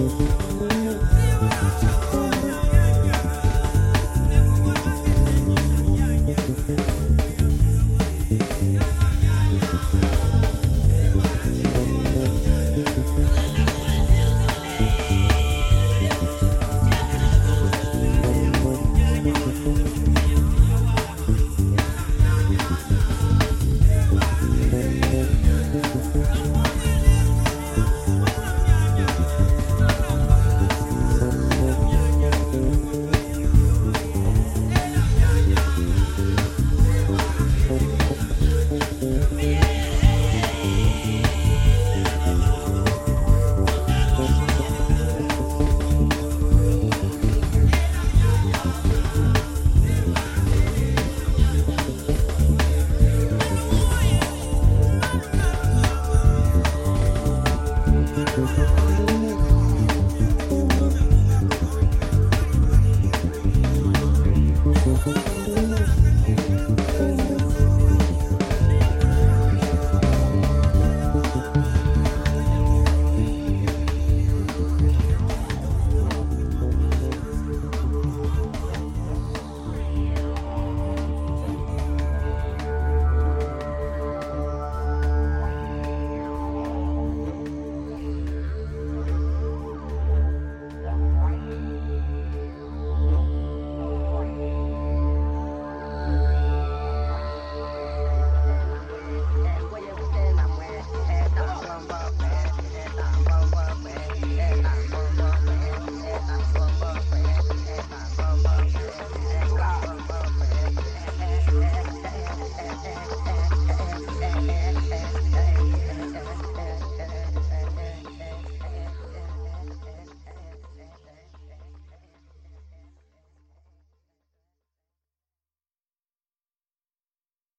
Bye.